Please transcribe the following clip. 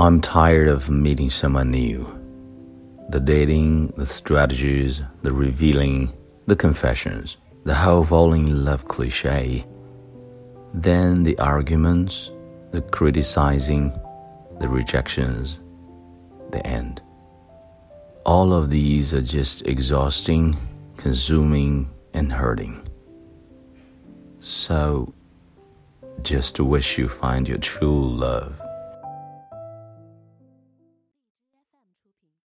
I'm tired of meeting someone new. The dating, the strategies, the revealing, the confessions, the whole falling in love cliche. Then the arguments, the criticizing, the rejections, the end. All of these are just exhausting, consuming, and hurting. So, just wish you find your true love.